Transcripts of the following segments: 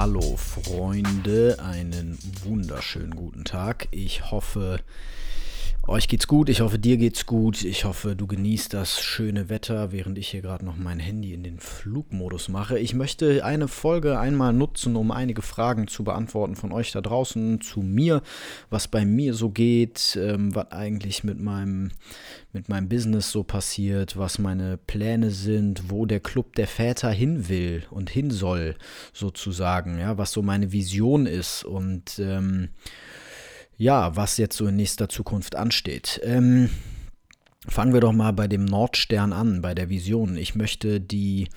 Hallo Freunde, einen wunderschönen guten Tag. Ich hoffe, euch geht's gut, ich hoffe, dir geht's gut. Ich hoffe, du genießt das schöne Wetter, während ich hier gerade noch mein Handy in den Flugmodus mache. Ich möchte eine Folge einmal nutzen, um einige Fragen zu beantworten von euch da draußen zu mir, was bei mir so geht, ähm, was eigentlich mit meinem, mit meinem Business so passiert, was meine Pläne sind, wo der Club der Väter hin will und hin soll, sozusagen, ja, was so meine Vision ist und ähm, ja, was jetzt so in nächster Zukunft ansteht. Ähm, fangen wir doch mal bei dem Nordstern an, bei der Vision. Ich möchte die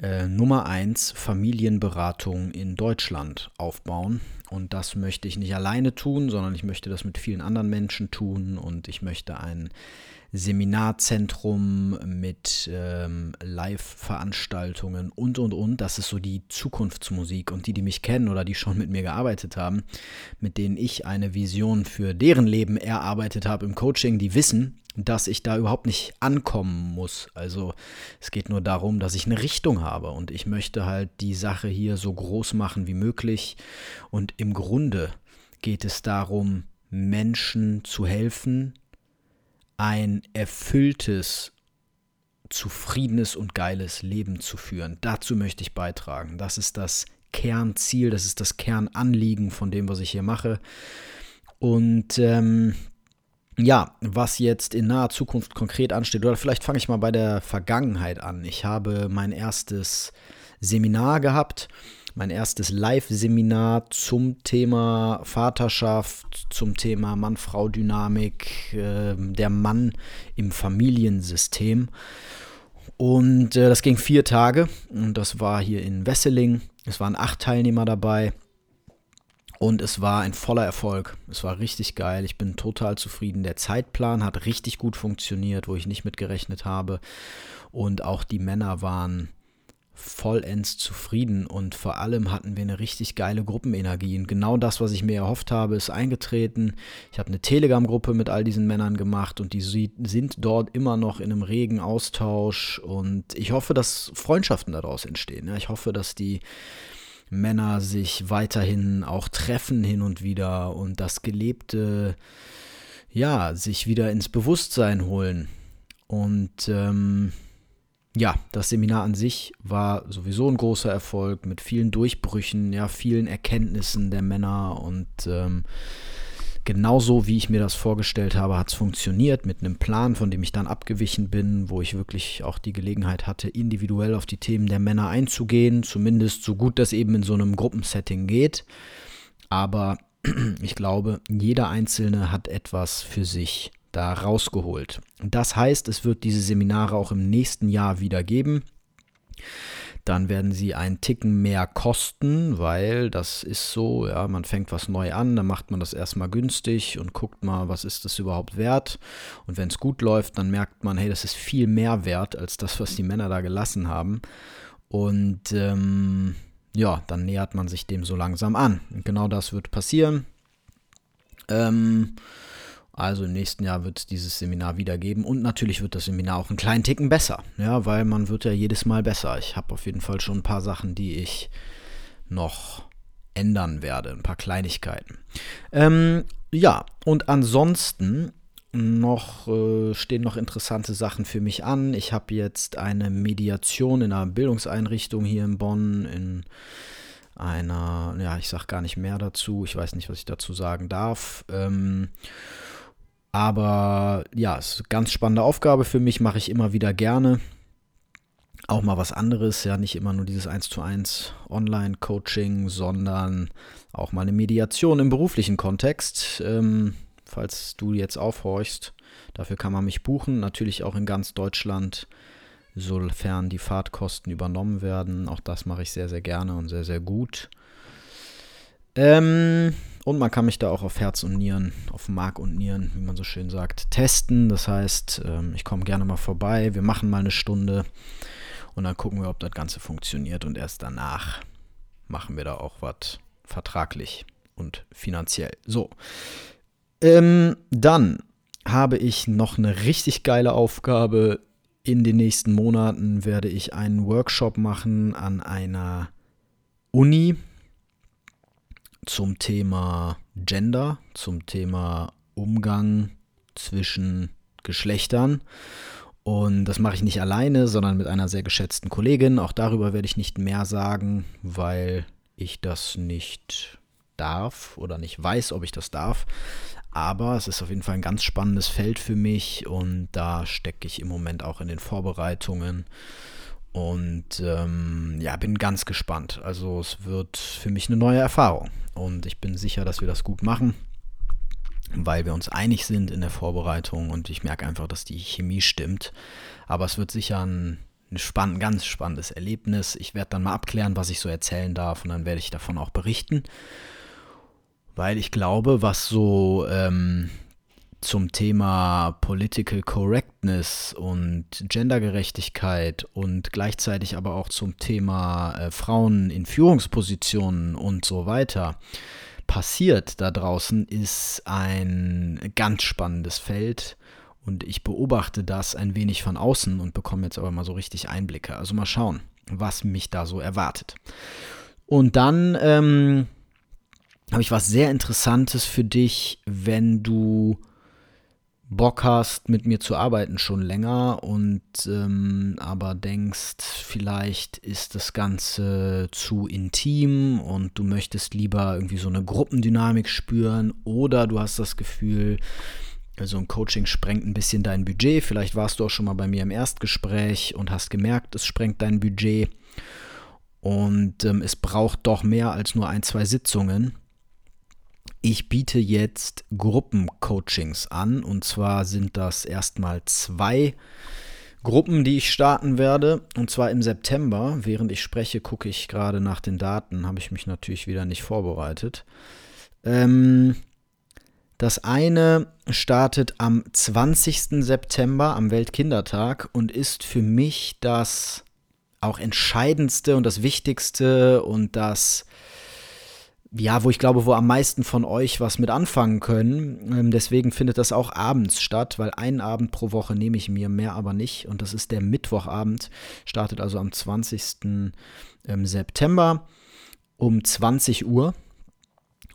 äh, Nummer 1 Familienberatung in Deutschland aufbauen. Und das möchte ich nicht alleine tun, sondern ich möchte das mit vielen anderen Menschen tun und ich möchte ein Seminarzentrum mit ähm, Live-Veranstaltungen und, und, und. Das ist so die Zukunftsmusik. Und die, die mich kennen oder die schon mit mir gearbeitet haben, mit denen ich eine Vision für deren Leben erarbeitet habe im Coaching, die wissen, dass ich da überhaupt nicht ankommen muss. Also es geht nur darum, dass ich eine Richtung habe und ich möchte halt die Sache hier so groß machen wie möglich. Und im Grunde geht es darum, Menschen zu helfen, ein erfülltes, zufriedenes und geiles Leben zu führen. Dazu möchte ich beitragen. Das ist das Kernziel, das ist das Kernanliegen von dem, was ich hier mache. Und ähm, ja, was jetzt in naher Zukunft konkret ansteht, oder vielleicht fange ich mal bei der Vergangenheit an. Ich habe mein erstes Seminar gehabt mein erstes Live-Seminar zum Thema Vaterschaft, zum Thema Mann-Frau-Dynamik, äh, der Mann im Familiensystem. Und äh, das ging vier Tage und das war hier in Wesseling. Es waren acht Teilnehmer dabei. Und es war ein voller Erfolg. Es war richtig geil. Ich bin total zufrieden. Der Zeitplan hat richtig gut funktioniert, wo ich nicht mit gerechnet habe. Und auch die Männer waren vollends zufrieden und vor allem hatten wir eine richtig geile Gruppenenergie. Und genau das, was ich mir erhofft habe, ist eingetreten. Ich habe eine Telegram-Gruppe mit all diesen Männern gemacht und die sind dort immer noch in einem regen Austausch und ich hoffe, dass Freundschaften daraus entstehen. Ich hoffe, dass die Männer sich weiterhin auch treffen hin und wieder und das Gelebte, ja, sich wieder ins Bewusstsein holen. Und ähm, ja, das Seminar an sich war sowieso ein großer Erfolg mit vielen Durchbrüchen, ja, vielen Erkenntnissen der Männer und ähm, genauso wie ich mir das vorgestellt habe, hat es funktioniert mit einem Plan, von dem ich dann abgewichen bin, wo ich wirklich auch die Gelegenheit hatte, individuell auf die Themen der Männer einzugehen, zumindest so gut das eben in so einem Gruppensetting geht. Aber ich glaube, jeder Einzelne hat etwas für sich da rausgeholt. Das heißt, es wird diese Seminare auch im nächsten Jahr wieder geben. Dann werden sie einen Ticken mehr kosten, weil das ist so, ja, man fängt was neu an, dann macht man das erstmal günstig und guckt mal, was ist das überhaupt wert. Und wenn es gut läuft, dann merkt man, hey, das ist viel mehr wert als das, was die Männer da gelassen haben. Und ähm, ja, dann nähert man sich dem so langsam an. Und genau das wird passieren. Ähm, also im nächsten Jahr wird es dieses Seminar wieder geben und natürlich wird das Seminar auch einen kleinen Ticken besser, ja, weil man wird ja jedes Mal besser. Ich habe auf jeden Fall schon ein paar Sachen, die ich noch ändern werde, ein paar Kleinigkeiten. Ähm, ja, und ansonsten noch äh, stehen noch interessante Sachen für mich an. Ich habe jetzt eine Mediation in einer Bildungseinrichtung hier in Bonn in einer, ja, ich sage gar nicht mehr dazu. Ich weiß nicht, was ich dazu sagen darf. Ähm, aber ja, es ist eine ganz spannende Aufgabe für mich, mache ich immer wieder gerne. Auch mal was anderes, ja, nicht immer nur dieses 1 zu 1 Online-Coaching, sondern auch mal eine Mediation im beruflichen Kontext. Ähm, falls du jetzt aufhorchst, dafür kann man mich buchen, natürlich auch in ganz Deutschland sofern die Fahrtkosten übernommen werden. Auch das mache ich sehr, sehr gerne und sehr, sehr gut. Ähm, und man kann mich da auch auf Herz und Nieren, auf Mark und Nieren, wie man so schön sagt, testen. Das heißt, ähm, ich komme gerne mal vorbei, wir machen mal eine Stunde und dann gucken wir, ob das Ganze funktioniert. Und erst danach machen wir da auch was vertraglich und finanziell. So. Ähm, dann habe ich noch eine richtig geile Aufgabe. In den nächsten Monaten werde ich einen Workshop machen an einer Uni zum Thema Gender, zum Thema Umgang zwischen Geschlechtern. Und das mache ich nicht alleine, sondern mit einer sehr geschätzten Kollegin. Auch darüber werde ich nicht mehr sagen, weil ich das nicht darf oder nicht weiß, ob ich das darf. Aber es ist auf jeden Fall ein ganz spannendes Feld für mich und da stecke ich im Moment auch in den Vorbereitungen. Und ähm, ja, bin ganz gespannt. Also es wird für mich eine neue Erfahrung. Und ich bin sicher, dass wir das gut machen, weil wir uns einig sind in der Vorbereitung und ich merke einfach, dass die Chemie stimmt. Aber es wird sicher ein, ein spann ganz spannendes Erlebnis. Ich werde dann mal abklären, was ich so erzählen darf und dann werde ich davon auch berichten. Weil ich glaube, was so ähm, zum Thema Political Correctness und Gendergerechtigkeit und gleichzeitig aber auch zum Thema äh, Frauen in Führungspositionen und so weiter passiert da draußen, ist ein ganz spannendes Feld. Und ich beobachte das ein wenig von außen und bekomme jetzt aber mal so richtig Einblicke. Also mal schauen, was mich da so erwartet. Und dann ähm, habe ich was sehr Interessantes für dich, wenn du Bock hast, mit mir zu arbeiten schon länger und ähm, aber denkst, vielleicht ist das Ganze zu intim und du möchtest lieber irgendwie so eine Gruppendynamik spüren oder du hast das Gefühl, also ein Coaching sprengt ein bisschen dein Budget. Vielleicht warst du auch schon mal bei mir im Erstgespräch und hast gemerkt, es sprengt dein Budget und ähm, es braucht doch mehr als nur ein, zwei Sitzungen ich biete jetzt Gruppencoachings an und zwar sind das erstmal zwei Gruppen, die ich starten werde und zwar im September. Während ich spreche, gucke ich gerade nach den Daten, habe ich mich natürlich wieder nicht vorbereitet. Ähm, das eine startet am 20. September, am Weltkindertag und ist für mich das auch entscheidendste und das wichtigste und das ja, wo ich glaube, wo am meisten von euch was mit anfangen können. Ähm, deswegen findet das auch abends statt, weil einen Abend pro Woche nehme ich mir, mehr aber nicht. Und das ist der Mittwochabend, startet also am 20. Ähm, September um 20 Uhr.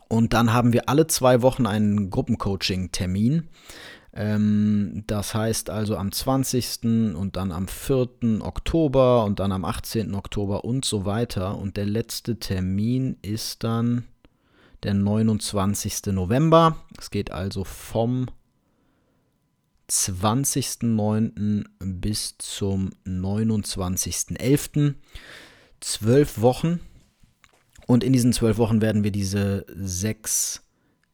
Und dann haben wir alle zwei Wochen einen Gruppencoaching-Termin. Ähm, das heißt also am 20. und dann am 4. Oktober und dann am 18. Oktober und so weiter. Und der letzte Termin ist dann der 29. November. Es geht also vom 20.09. bis zum 29.11. Zwölf Wochen. Und in diesen zwölf Wochen werden wir diese sechs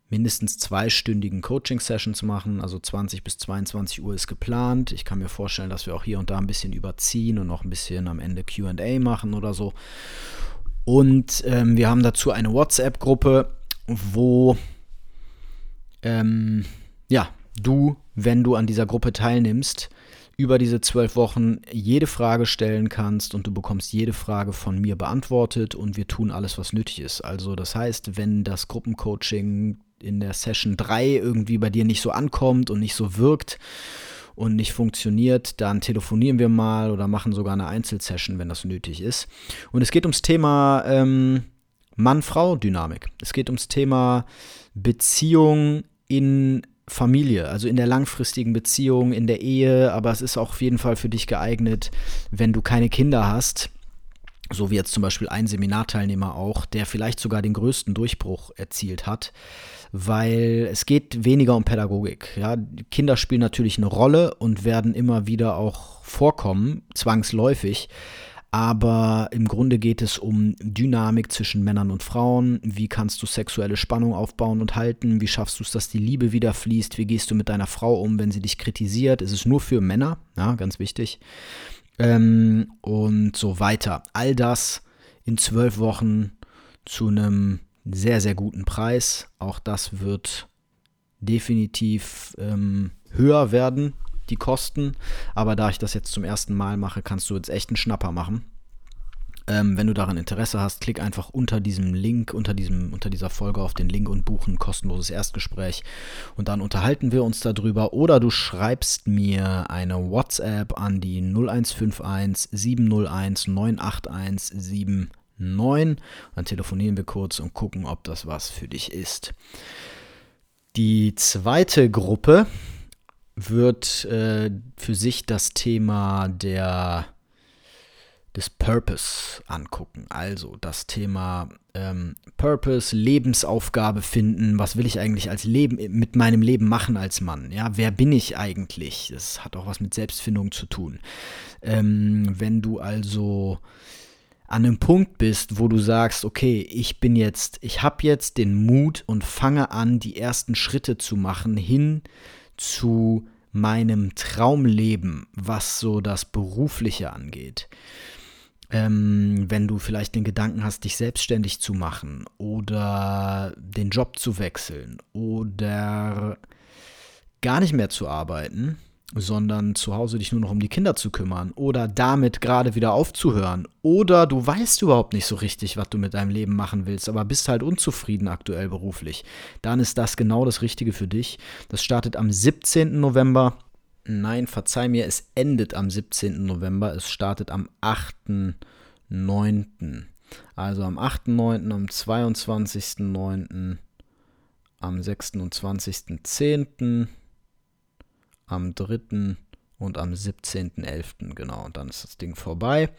mindestens zweistündigen Coaching-Sessions machen. Also 20 bis 22 Uhr ist geplant. Ich kann mir vorstellen, dass wir auch hier und da ein bisschen überziehen und noch ein bisschen am Ende QA machen oder so. Und ähm, wir haben dazu eine WhatsApp-Gruppe, wo ähm, ja, du, wenn du an dieser Gruppe teilnimmst, über diese zwölf Wochen jede Frage stellen kannst und du bekommst jede Frage von mir beantwortet und wir tun alles, was nötig ist. Also das heißt, wenn das Gruppencoaching in der Session 3 irgendwie bei dir nicht so ankommt und nicht so wirkt und nicht funktioniert, dann telefonieren wir mal oder machen sogar eine Einzelsession, wenn das nötig ist. Und es geht ums Thema ähm, Mann-Frau-Dynamik. Es geht ums Thema Beziehung in Familie, also in der langfristigen Beziehung, in der Ehe, aber es ist auch auf jeden Fall für dich geeignet, wenn du keine Kinder hast so wie jetzt zum Beispiel ein Seminarteilnehmer auch, der vielleicht sogar den größten Durchbruch erzielt hat, weil es geht weniger um Pädagogik. Ja, Kinder spielen natürlich eine Rolle und werden immer wieder auch vorkommen, zwangsläufig. Aber im Grunde geht es um Dynamik zwischen Männern und Frauen. Wie kannst du sexuelle Spannung aufbauen und halten? Wie schaffst du es, dass die Liebe wieder fließt? Wie gehst du mit deiner Frau um, wenn sie dich kritisiert? Es ist nur für Männer, ja, ganz wichtig. Ähm, und so weiter. All das in zwölf Wochen zu einem sehr, sehr guten Preis. Auch das wird definitiv ähm, höher werden, die Kosten. Aber da ich das jetzt zum ersten Mal mache, kannst du jetzt echt einen Schnapper machen. Ähm, wenn du daran Interesse hast, klick einfach unter diesem Link, unter, diesem, unter dieser Folge auf den Link und buche ein kostenloses Erstgespräch. Und dann unterhalten wir uns darüber. Oder du schreibst mir eine WhatsApp an die 0151 701 981 79. Dann telefonieren wir kurz und gucken, ob das was für dich ist. Die zweite Gruppe wird äh, für sich das Thema der des Purpose angucken. Also das Thema ähm, Purpose, Lebensaufgabe finden. Was will ich eigentlich als Leben mit meinem Leben machen als Mann? Ja, wer bin ich eigentlich? Das hat auch was mit Selbstfindung zu tun. Ähm, wenn du also an einem Punkt bist, wo du sagst, okay, ich bin jetzt, ich habe jetzt den Mut und fange an, die ersten Schritte zu machen hin zu meinem Traumleben, was so das Berufliche angeht ähm, wenn du vielleicht den Gedanken hast, dich selbstständig zu machen oder den Job zu wechseln oder gar nicht mehr zu arbeiten, sondern zu Hause dich nur noch um die Kinder zu kümmern oder damit gerade wieder aufzuhören oder du weißt überhaupt nicht so richtig, was du mit deinem Leben machen willst, aber bist halt unzufrieden aktuell beruflich, dann ist das genau das Richtige für dich. Das startet am 17. November Nein, verzeih mir, es endet am 17. November, es startet am 8.9. Also am 8.9., am 22.9., am 26.10., am 3. und am 17.11. Genau, und dann ist das Ding vorbei.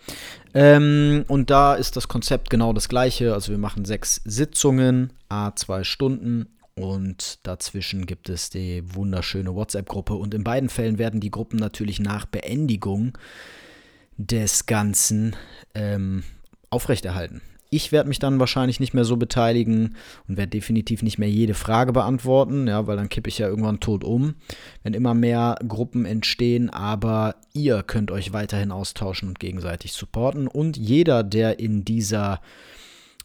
Ähm, und da ist das Konzept genau das gleiche. Also wir machen sechs Sitzungen, a zwei Stunden und dazwischen gibt es die wunderschöne WhatsApp-Gruppe. Und in beiden Fällen werden die Gruppen natürlich nach Beendigung des Ganzen ähm, aufrechterhalten. Ich werde mich dann wahrscheinlich nicht mehr so beteiligen und werde definitiv nicht mehr jede Frage beantworten, ja, weil dann kippe ich ja irgendwann tot um, wenn immer mehr Gruppen entstehen. Aber ihr könnt euch weiterhin austauschen und gegenseitig supporten. Und jeder, der in dieser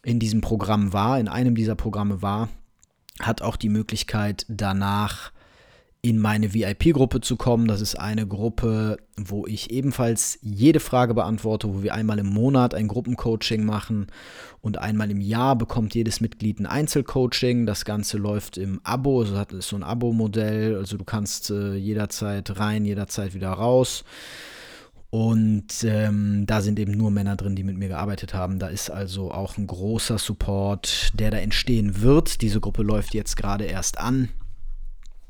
in diesem Programm war, in einem dieser Programme war, hat auch die Möglichkeit danach in meine VIP-Gruppe zu kommen. Das ist eine Gruppe, wo ich ebenfalls jede Frage beantworte, wo wir einmal im Monat ein Gruppencoaching machen und einmal im Jahr bekommt jedes Mitglied ein Einzelcoaching. Das Ganze läuft im Abo, also hat so ein Abo-Modell, also du kannst äh, jederzeit rein, jederzeit wieder raus. Und ähm, da sind eben nur Männer drin, die mit mir gearbeitet haben. Da ist also auch ein großer Support, der da entstehen wird. Diese Gruppe läuft jetzt gerade erst an.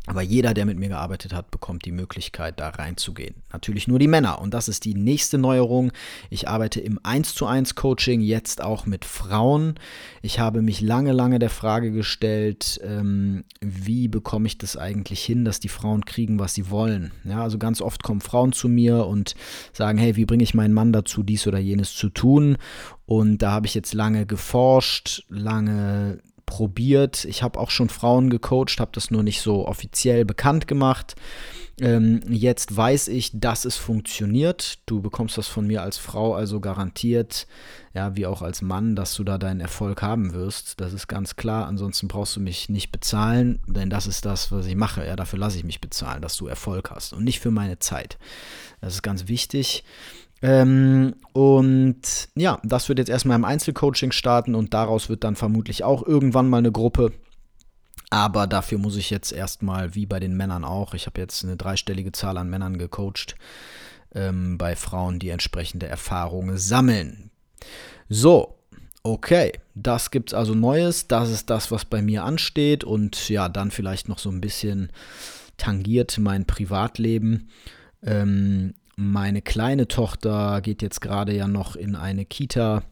Aber jeder, der mit mir gearbeitet hat, bekommt die Möglichkeit, da reinzugehen. Natürlich nur die Männer. Und das ist die nächste Neuerung. Ich arbeite im 1 zu 1 Coaching jetzt auch mit Frauen. Ich habe mich lange, lange der Frage gestellt, ähm, wie bekomme ich das eigentlich hin, dass die Frauen kriegen, was sie wollen. Ja, also ganz oft kommen Frauen zu mir und sagen, hey, wie bringe ich meinen Mann dazu, dies oder jenes zu tun? Und da habe ich jetzt lange geforscht, lange probiert. Ich habe auch schon Frauen gecoacht, habe das nur nicht so offiziell bekannt gemacht. Ähm, jetzt weiß ich, dass es funktioniert. Du bekommst das von mir als Frau also garantiert, ja, wie auch als Mann, dass du da deinen Erfolg haben wirst. Das ist ganz klar. Ansonsten brauchst du mich nicht bezahlen, denn das ist das, was ich mache. Ja, dafür lasse ich mich bezahlen, dass du Erfolg hast und nicht für meine Zeit. Das ist ganz wichtig. Ähm, und ja, das wird jetzt erstmal im Einzelcoaching starten und daraus wird dann vermutlich auch irgendwann mal eine Gruppe. Aber dafür muss ich jetzt erstmal, wie bei den Männern auch, ich habe jetzt eine dreistellige Zahl an Männern gecoacht, ähm, bei Frauen, die entsprechende Erfahrungen sammeln. So, okay, das gibt es also Neues. Das ist das, was bei mir ansteht. Und ja, dann vielleicht noch so ein bisschen tangiert mein Privatleben. Ähm, meine kleine Tochter geht jetzt gerade ja noch in eine Kita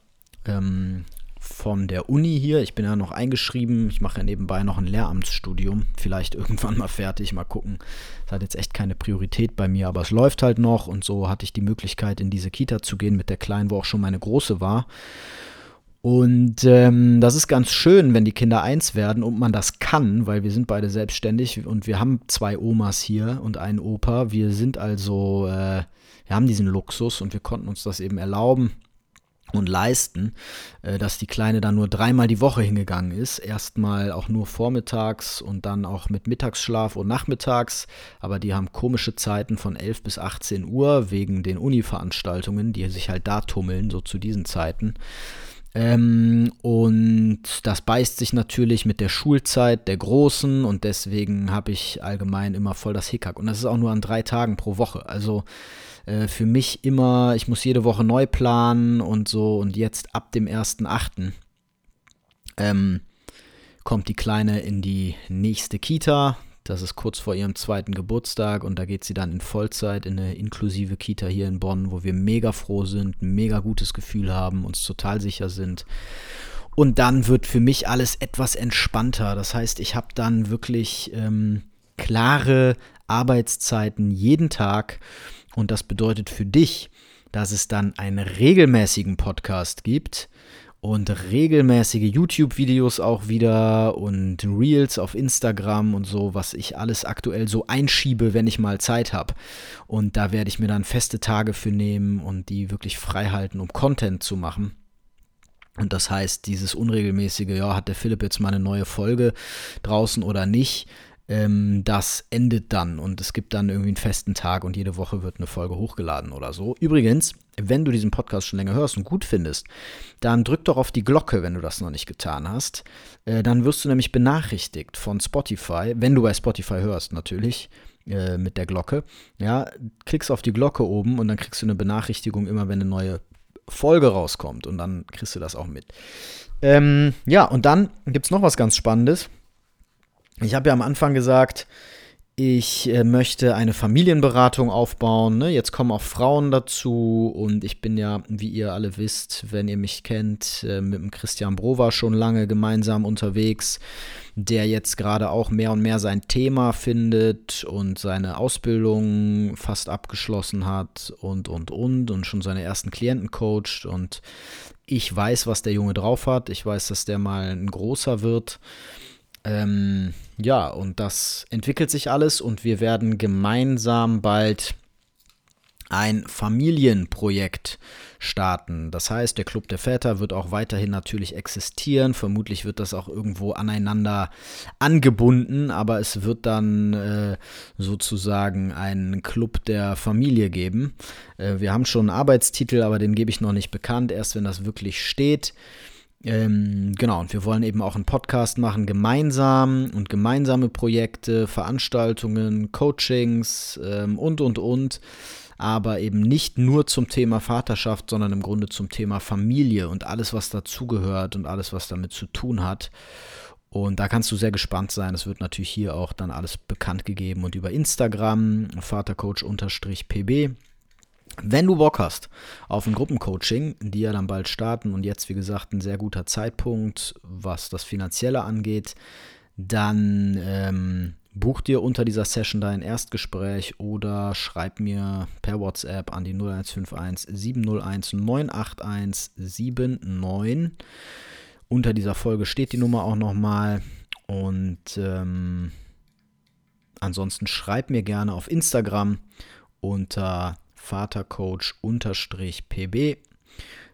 ähm, von der Uni hier. Ich bin ja noch eingeschrieben. Ich mache ja nebenbei noch ein Lehramtsstudium. Vielleicht irgendwann mal fertig. Mal gucken. Das hat jetzt echt keine Priorität bei mir, aber es läuft halt noch. Und so hatte ich die Möglichkeit, in diese Kita zu gehen mit der Kleinen, wo auch schon meine Große war. Und ähm, das ist ganz schön, wenn die Kinder eins werden und man das kann, weil wir sind beide selbstständig und wir haben zwei Omas hier und einen Opa. Wir sind also, äh, wir haben diesen Luxus und wir konnten uns das eben erlauben und leisten, äh, dass die Kleine dann nur dreimal die Woche hingegangen ist. Erstmal auch nur vormittags und dann auch mit Mittagsschlaf und nachmittags. Aber die haben komische Zeiten von 11 bis 18 Uhr wegen den Uni-Veranstaltungen, die sich halt da tummeln, so zu diesen Zeiten. Ähm, und das beißt sich natürlich mit der Schulzeit der Großen und deswegen habe ich allgemein immer voll das Hickhack. Und das ist auch nur an drei Tagen pro Woche. Also äh, für mich immer, ich muss jede Woche neu planen und so. Und jetzt ab dem 1.8. Ähm, kommt die Kleine in die nächste Kita. Das ist kurz vor ihrem zweiten Geburtstag und da geht sie dann in Vollzeit in eine inklusive Kita hier in Bonn, wo wir mega froh sind, mega gutes Gefühl haben, uns total sicher sind. Und dann wird für mich alles etwas entspannter. Das heißt, ich habe dann wirklich ähm, klare Arbeitszeiten jeden Tag. Und das bedeutet für dich, dass es dann einen regelmäßigen Podcast gibt und regelmäßige YouTube-Videos auch wieder und Reels auf Instagram und so, was ich alles aktuell so einschiebe, wenn ich mal Zeit habe. Und da werde ich mir dann feste Tage für nehmen und die wirklich frei halten, um Content zu machen. Und das heißt, dieses unregelmäßige, ja, hat der Philipp jetzt mal eine neue Folge draußen oder nicht, ähm, das endet dann und es gibt dann irgendwie einen festen Tag und jede Woche wird eine Folge hochgeladen oder so. Übrigens, wenn du diesen Podcast schon länger hörst und gut findest, dann drück doch auf die Glocke, wenn du das noch nicht getan hast. Äh, dann wirst du nämlich benachrichtigt von Spotify, wenn du bei Spotify hörst natürlich äh, mit der Glocke. Ja, klickst auf die Glocke oben und dann kriegst du eine Benachrichtigung immer, wenn eine neue Folge rauskommt und dann kriegst du das auch mit. Ähm, ja, und dann gibt es noch was ganz Spannendes. Ich habe ja am Anfang gesagt, ich äh, möchte eine Familienberatung aufbauen. Ne? Jetzt kommen auch Frauen dazu und ich bin ja, wie ihr alle wisst, wenn ihr mich kennt, äh, mit dem Christian Brover schon lange gemeinsam unterwegs, der jetzt gerade auch mehr und mehr sein Thema findet und seine Ausbildung fast abgeschlossen hat und, und, und und schon seine ersten Klienten coacht und ich weiß, was der Junge drauf hat. Ich weiß, dass der mal ein großer wird. Ähm, ja, und das entwickelt sich alles und wir werden gemeinsam bald ein Familienprojekt starten. Das heißt, der Club der Väter wird auch weiterhin natürlich existieren. Vermutlich wird das auch irgendwo aneinander angebunden, aber es wird dann äh, sozusagen einen Club der Familie geben. Äh, wir haben schon einen Arbeitstitel, aber den gebe ich noch nicht bekannt, erst wenn das wirklich steht. Ähm, genau, und wir wollen eben auch einen Podcast machen, gemeinsam und gemeinsame Projekte, Veranstaltungen, Coachings ähm, und, und, und. Aber eben nicht nur zum Thema Vaterschaft, sondern im Grunde zum Thema Familie und alles, was dazugehört und alles, was damit zu tun hat. Und da kannst du sehr gespannt sein. Es wird natürlich hier auch dann alles bekannt gegeben und über Instagram, Vatercoach-pb wenn du Bock hast auf ein Gruppencoaching, die ja dann bald starten und jetzt, wie gesagt, ein sehr guter Zeitpunkt, was das Finanzielle angeht, dann ähm, buch dir unter dieser Session dein Erstgespräch oder schreib mir per WhatsApp an die 0151 701 981 79. Unter dieser Folge steht die Nummer auch nochmal und ähm, ansonsten schreib mir gerne auf Instagram unter Vatercoach-pb.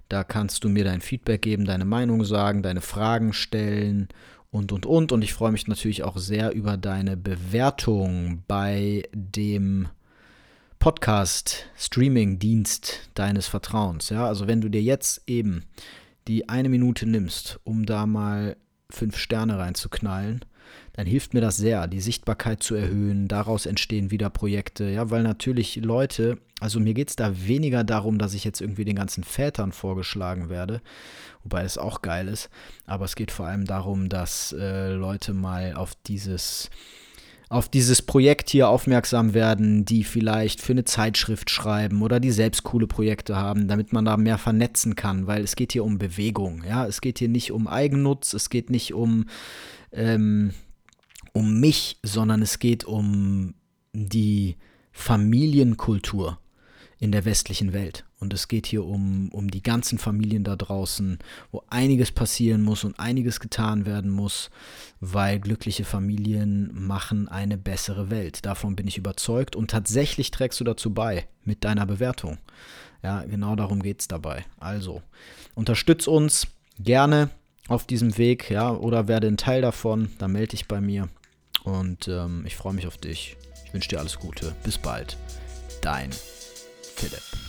Da kannst du mir dein Feedback geben, deine Meinung sagen, deine Fragen stellen und, und, und. Und ich freue mich natürlich auch sehr über deine Bewertung bei dem Podcast-Streaming-Dienst deines Vertrauens. Ja, also wenn du dir jetzt eben die eine Minute nimmst, um da mal fünf Sterne reinzuknallen, dann hilft mir das sehr, die Sichtbarkeit zu erhöhen. Daraus entstehen wieder Projekte. Ja, weil natürlich Leute, also mir geht es da weniger darum, dass ich jetzt irgendwie den ganzen Vätern vorgeschlagen werde, wobei es auch geil ist. Aber es geht vor allem darum, dass äh, Leute mal auf dieses auf dieses Projekt hier aufmerksam werden, die vielleicht für eine Zeitschrift schreiben oder die selbst coole Projekte haben, damit man da mehr vernetzen kann, weil es geht hier um Bewegung, ja, es geht hier nicht um Eigennutz, es geht nicht um ähm, um mich, sondern es geht um die Familienkultur in der westlichen Welt. Und es geht hier um, um die ganzen Familien da draußen, wo einiges passieren muss und einiges getan werden muss, weil glückliche Familien machen eine bessere Welt. Davon bin ich überzeugt und tatsächlich trägst du dazu bei mit deiner Bewertung. Ja, genau darum geht es dabei. Also, unterstütz uns gerne auf diesem Weg, ja, oder werde ein Teil davon, dann melde dich bei mir. Und ähm, ich freue mich auf dich. Ich wünsche dir alles Gute. Bis bald. Dein Philipp.